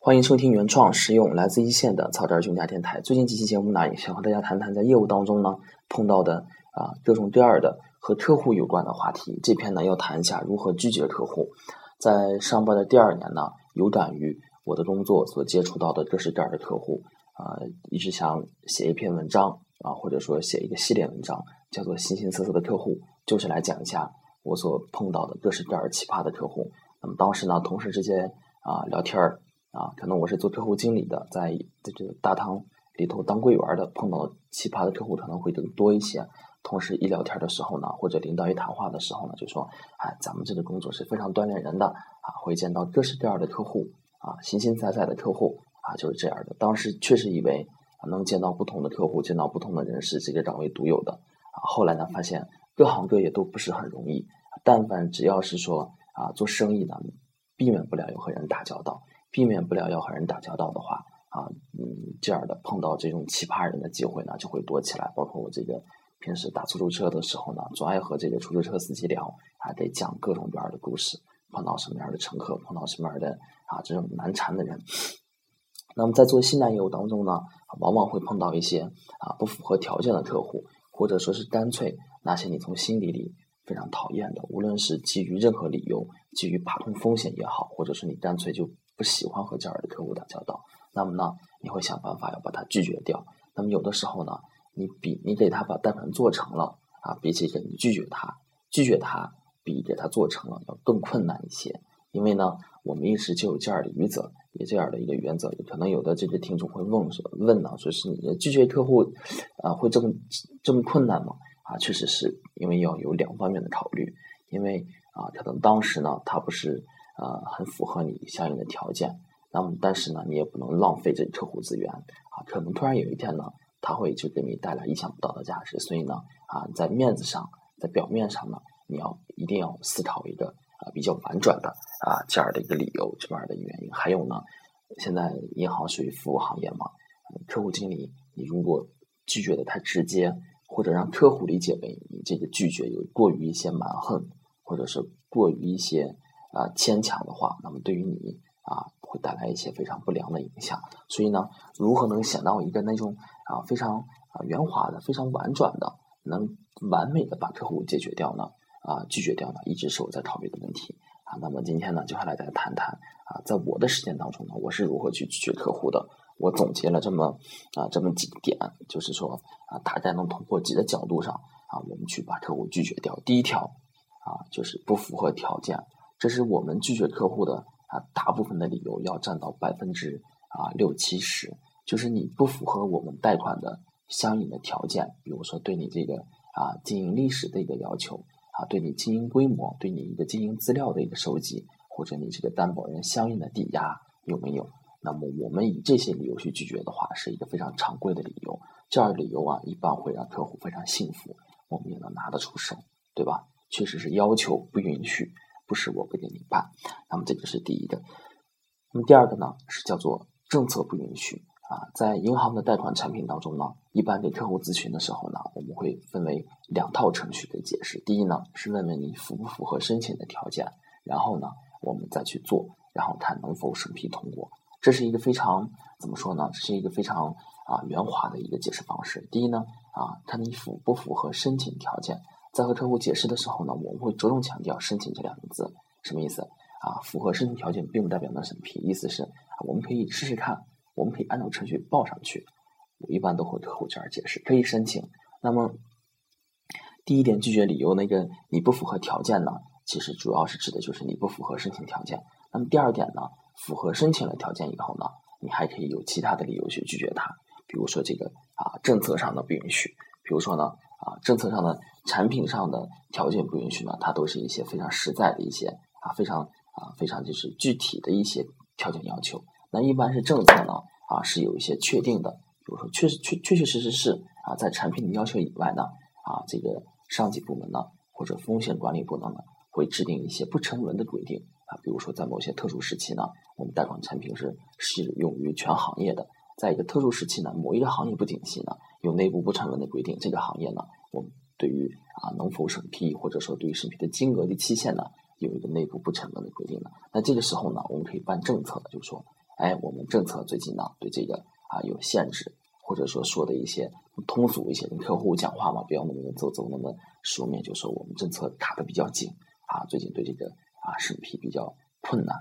欢迎收听原创实用来自一线的草根儿兄弟电台。最近几期节目呢，也想和大家谈谈在业务当中呢碰到的啊各种各样的和客户有关的话题。这篇呢要谈一下如何拒绝客户。在上班的第二年呢，有感于我的工作所接触到的各式各样的客户啊，一直想写一篇文章啊，或者说写一个系列文章，叫做“形形色色的客户”，就是来讲一下我所碰到的各式各样奇葩的客户。那么当时呢，同事之间啊聊天儿。啊，可能我是做客户经理的，在在这个大堂里头当柜员的，碰到奇葩的客户可能会更多一些。同时一聊天的时候呢，或者领导一谈话的时候呢，就说，哎，咱们这个工作是非常锻炼人的啊，会见到各式各样的客户啊，形形色色的客户啊，就是这样的。当时确实以为啊能见到不同的客户，见到不同的人是这个岗位独有的啊。后来呢，发现各行各业都不是很容易，但凡只要是说啊做生意的，避免不了要和人打交道。避免不了要和人打交道的话，啊，嗯，这样的碰到这种奇葩人的机会呢就会多起来。包括我这个平时打出租车的时候呢，总爱和这个出租车司机聊，还得讲各种各样的故事，碰到什么样的乘客，碰到什么样的啊这种难缠的人。那么在做新南业务当中呢，往往会碰到一些啊不符合条件的客户，或者说是干脆那些你从心底里非常讨厌的，无论是基于任何理由，基于怕通风险也好，或者是你干脆就。不喜欢和这样的客户打交道，那么呢，你会想办法要把他拒绝掉。那么有的时候呢，你比你给他把贷款做成了啊，比起给你拒绝他，拒绝他比给他做成了要更困难一些。因为呢，我们一直就有这样的原则，有这样的一个原则。可能有的这个听众会问说，问呢，说是你拒绝客户啊，会这么这么困难吗？啊，确实是因为要有两方面的考虑，因为啊，可能当时呢，他不是。呃，很符合你相应的条件，那么但是呢，你也不能浪费这客户资源啊。可能突然有一天呢，他会就给你带来意想不到的价值，所以呢，啊，在面子上，在表面上呢，你要一定要思考一个啊比较婉转的啊这样的一个理由，这样的原因。还有呢，现在银行属于服务行业嘛，客户经理你如果拒绝的太直接，或者让客户理解为你这个拒绝有过于一些蛮横，或者是过于一些。啊，牵强的话，那么对于你啊，会带来一些非常不良的影响。所以呢，如何能想到一个那种啊非常啊圆滑的、非常婉转的，能完美的把客户解决掉呢？啊，拒绝掉呢，一直是我在考虑的问题啊。那么今天呢，就来大家谈谈啊，在我的实践当中呢，我是如何去拒绝客户的。我总结了这么啊这么几点，就是说啊，大概能通过几个角度上啊，我们去把客户拒绝掉。第一条啊，就是不符合条件。这是我们拒绝客户的啊，大部分的理由要占到百分之啊六七十，就是你不符合我们贷款的相应的条件，比如说对你这个啊经营历史的一个要求啊，对你经营规模，对你一个经营资料的一个收集，或者你这个担保人相应的抵押有没有？那么我们以这些理由去拒绝的话，是一个非常常规的理由。这样的理由啊，一般会让客户非常信服，我们也能拿得出手，对吧？确实是要求不允许。不是我不给你办，那么这个是第一个。那么第二个呢，是叫做政策不允许啊。在银行的贷款产品当中呢，一般给客户咨询的时候呢，我们会分为两套程序的解释。第一呢，是问问你符不符合申请的条件，然后呢，我们再去做，然后看能否审批通过。这是一个非常怎么说呢？这是一个非常啊圆滑的一个解释方式。第一呢，啊，看你符不符合申请条件。在和客户解释的时候呢，我们会着重强调“申请”这两个字，什么意思啊？符合申请条件并不代表能审批，意思是我们可以试试看，我们可以按照程序报上去。我一般都会和客户这样解释，可以申请。那么第一点拒绝理由，那个你不符合条件呢，其实主要是指的就是你不符合申请条件。那么第二点呢，符合申请了条件以后呢，你还可以有其他的理由去拒绝他，比如说这个啊政策上的不允许，比如说呢。啊，政策上的、产品上的条件不允许呢，它都是一些非常实在的一些啊，非常啊，非常就是具体的一些条件要求。那一般是政策呢，啊，是有一些确定的，比如说确实确确确实实是啊，在产品的要求以外呢，啊，这个上级部门呢或者风险管理部门呢会制定一些不成文的规定啊，比如说在某些特殊时期呢，我们贷款产品是适用于全行业的。在一个特殊时期呢，某一个行业不景气呢，有内部不成文的规定，这个行业呢，我们对于啊能否审批，或者说对于审批的金额的期限呢，有一个内部不成文的规定的。那这个时候呢，我们可以办政策，就说哎，我们政策最近呢对这个啊有限制，或者说说的一些通俗一些，跟客户讲话嘛，不要那么走走那么书面，就说我们政策卡的比较紧啊，最近对这个啊审批比较困难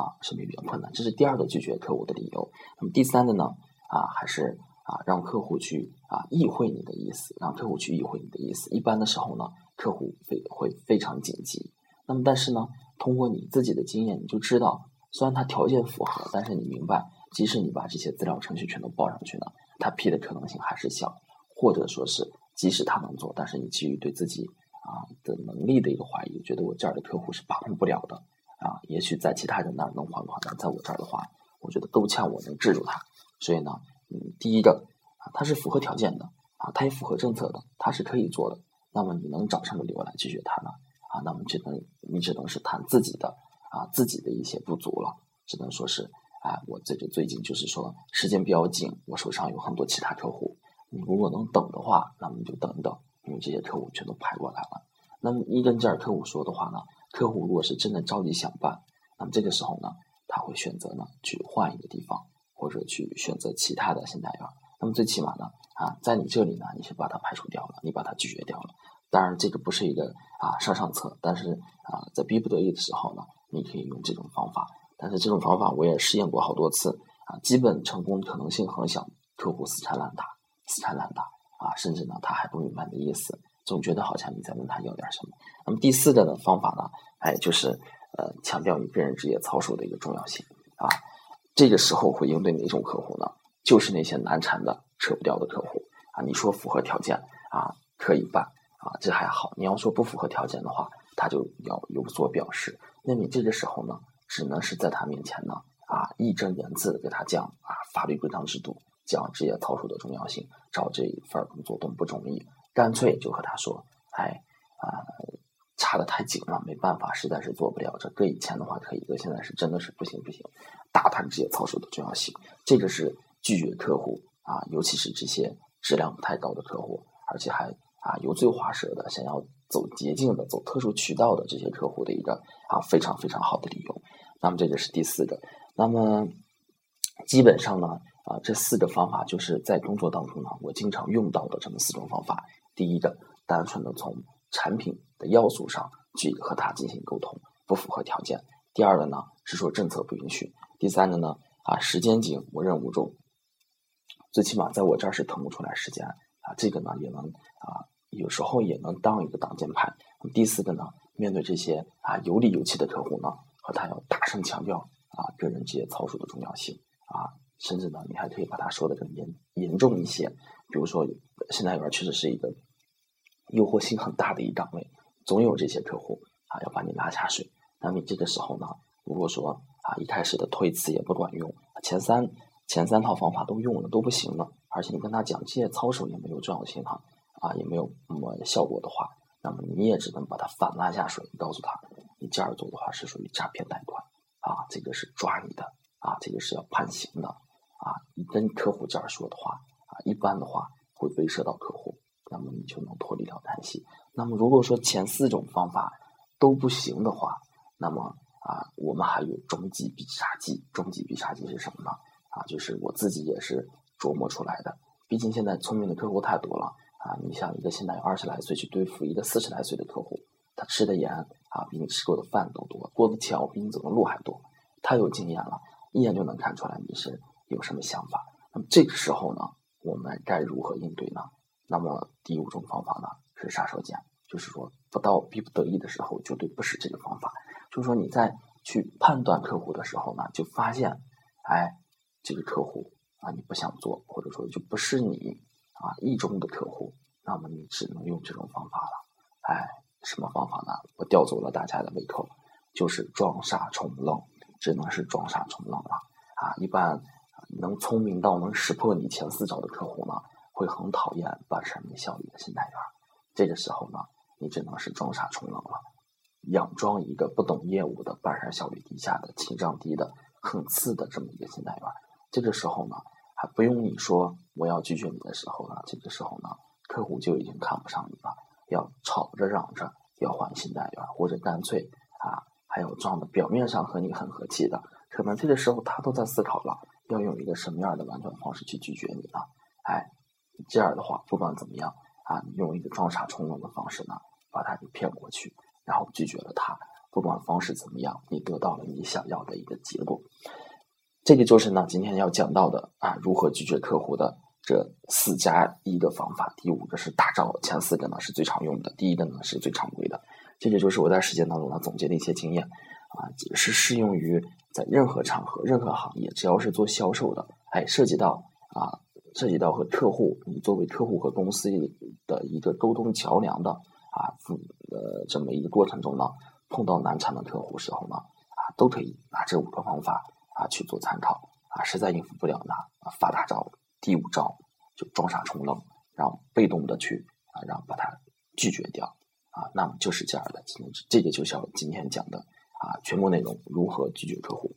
啊，审批比较困难，这是第二个拒绝客户的理由。那么第三个呢啊，还是啊让客户去啊意会你的意思，让客户去意会你的意思。一般的时候呢，客户非会非常紧急。那么但是呢，通过你自己的经验，你就知道。虽然他条件符合，但是你明白，即使你把这些资料程序全都报上去呢，他批的可能性还是小，或者说是即使他能做，但是你基于对自己啊的能力的一个怀疑，觉得我这儿的客户是把控不了的啊，也许在其他人那儿能还款，但在我这儿的话，我觉得够呛我能治住他。所以呢，嗯，第一个啊，他是符合条件的啊，他也符合政策的，他是可以做的。那么你能找什么理由来拒绝他呢？啊，那么只能你只能是谈自己的。啊，自己的一些不足了，只能说是，啊，我这个最近就是说时间比较紧，我手上有很多其他客户，你如果能等的话，那么你就等等，因为这些客户全都排过来了。那么一跟这儿客户说的话呢，客户如果是真的着急想办，那么这个时候呢，他会选择呢去换一个地方，或者去选择其他的信贷员。那么最起码呢，啊，在你这里呢，你是把它排除掉了，你把它拒绝掉了。当然这个不是一个啊上上策，但是啊，在逼不得已的时候呢。你可以用这种方法，但是这种方法我也试验过好多次啊，基本成功可能性很小。客户死缠烂打，死缠烂打啊，甚至呢他还不明白你的意思，总觉得好像你在问他要点什么。那么第四个呢方法呢，哎，就是呃强调你个人职业操守的一个重要性啊。这个时候会应对哪种客户呢？就是那些难缠的、扯不掉的客户啊。你说符合条件啊，可以办啊，这还好。你要说不符合条件的话，他就要有所表示。那你这个时候呢，只能是在他面前呢，啊，义正言辞的给他讲啊，法律规章制度，讲职业操守的重要性，找这一份工作多么不容易，干脆就和他说，哎，啊，查的太紧了，没办法，实在是做不了。这搁以前的话可以，搁现在是真的是不行不行。大谈职业操守的重要性，这个是拒绝客户啊，尤其是这些质量不太高的客户，而且还。啊，油嘴滑舌的，想要走捷径的、走特殊渠道的这些客户的一个啊非常非常好的理由。那么这个是第四个。那么基本上呢，啊这四个方法就是在工作当中呢，我经常用到的这么四种方法。第一个，单纯的从产品的要素上去和他进行沟通，不符合条件。第二个呢，是说政策不允许。第三个呢，啊时间紧，我任务重，最起码在我这儿是腾不出来时间啊。这个呢，也能啊。有时候也能当一个挡箭牌。第四个呢，面对这些啊有理有气的客户呢，和他要大声强调啊个人职业操守的重要性啊，甚至呢，你还可以把他说的更严严重一些。比如说，信贷员确实是一个诱惑性很大的一岗位，总有这些客户啊要把你拉下水。那么这个时候呢，如果说啊一开始的推辞也不管用，前三前三套方法都用了都不行了，而且你跟他讲职业操守也没有重要性哈。啊，也没有那么效果的话，那么你也只能把他反拉下水，告诉他，你这样做的话是属于诈骗贷款，啊，这个是抓你的，啊，这个是要判刑的，啊，你跟客户这样说的话，啊，一般的话会威慑到客户，那么你就能脱离掉担心。那么如果说前四种方法都不行的话，那么啊，我们还有终极必杀技，终极必杀技是什么呢？啊，就是我自己也是琢磨出来的，毕竟现在聪明的客户太多了。啊，你像一个现在有二十来岁去对付一个四十来岁的客户，他吃的盐啊比你吃过的饭都多，过的桥比你走的路还多，太有经验了，一眼就能看出来你是有什么想法。那么这个时候呢，我们该如何应对呢？那么第五种方法呢是杀手锏，就是说不到逼不得已的时候，绝对不是这个方法。就是说你在去判断客户的时候呢，就发现，哎，这个客户啊你不想做，或者说就不是你。啊，意中的客户，那么你只能用这种方法了。哎，什么方法呢？我吊走了大家的胃口，就是装傻充愣，只能是装傻充愣了。啊，一般能聪明到能识破你前四招的客户呢，会很讨厌办事没效率的信贷员。这个时候呢，你只能是装傻充愣了，佯装一个不懂业务的办事效率低下的、情商低的、很次的这么一个信贷员。这个时候呢。还不用你说我要拒绝你的时候呢，这个时候呢，客户就已经看不上你了，要吵着嚷着要换新贷员，或者干脆啊，还要装的表面上和你很和气的，可能这个时候他都在思考了，要用一个什么样的婉转方式去拒绝你呢？哎，这样的话，不管怎么样啊，用一个装傻充愣的方式呢，把他给骗过去，然后拒绝了他。不管方式怎么样，你得到了你想要的一个结果。这个就是呢，今天要讲到的啊，如何拒绝客户的这四加一的方法。第五个是大招，前四个呢是最常用的，第一个呢是最常规的。这个就是我在实践当中呢总结的一些经验啊，是适用于在任何场合、任何行业，只要是做销售的，哎，涉及到啊，涉及到和客户，你作为客户和公司的一个沟通桥梁的啊，呃，这么一个过程中呢。碰到难缠的客户时候呢，啊，都可以拿这五个方法啊去做参考啊，实在应付不了呢，发大招，第五招就装傻充愣，然后被动的去啊，然后把它拒绝掉啊，那么就是这样的，这个就像今天讲的啊，全部内容如何拒绝客户。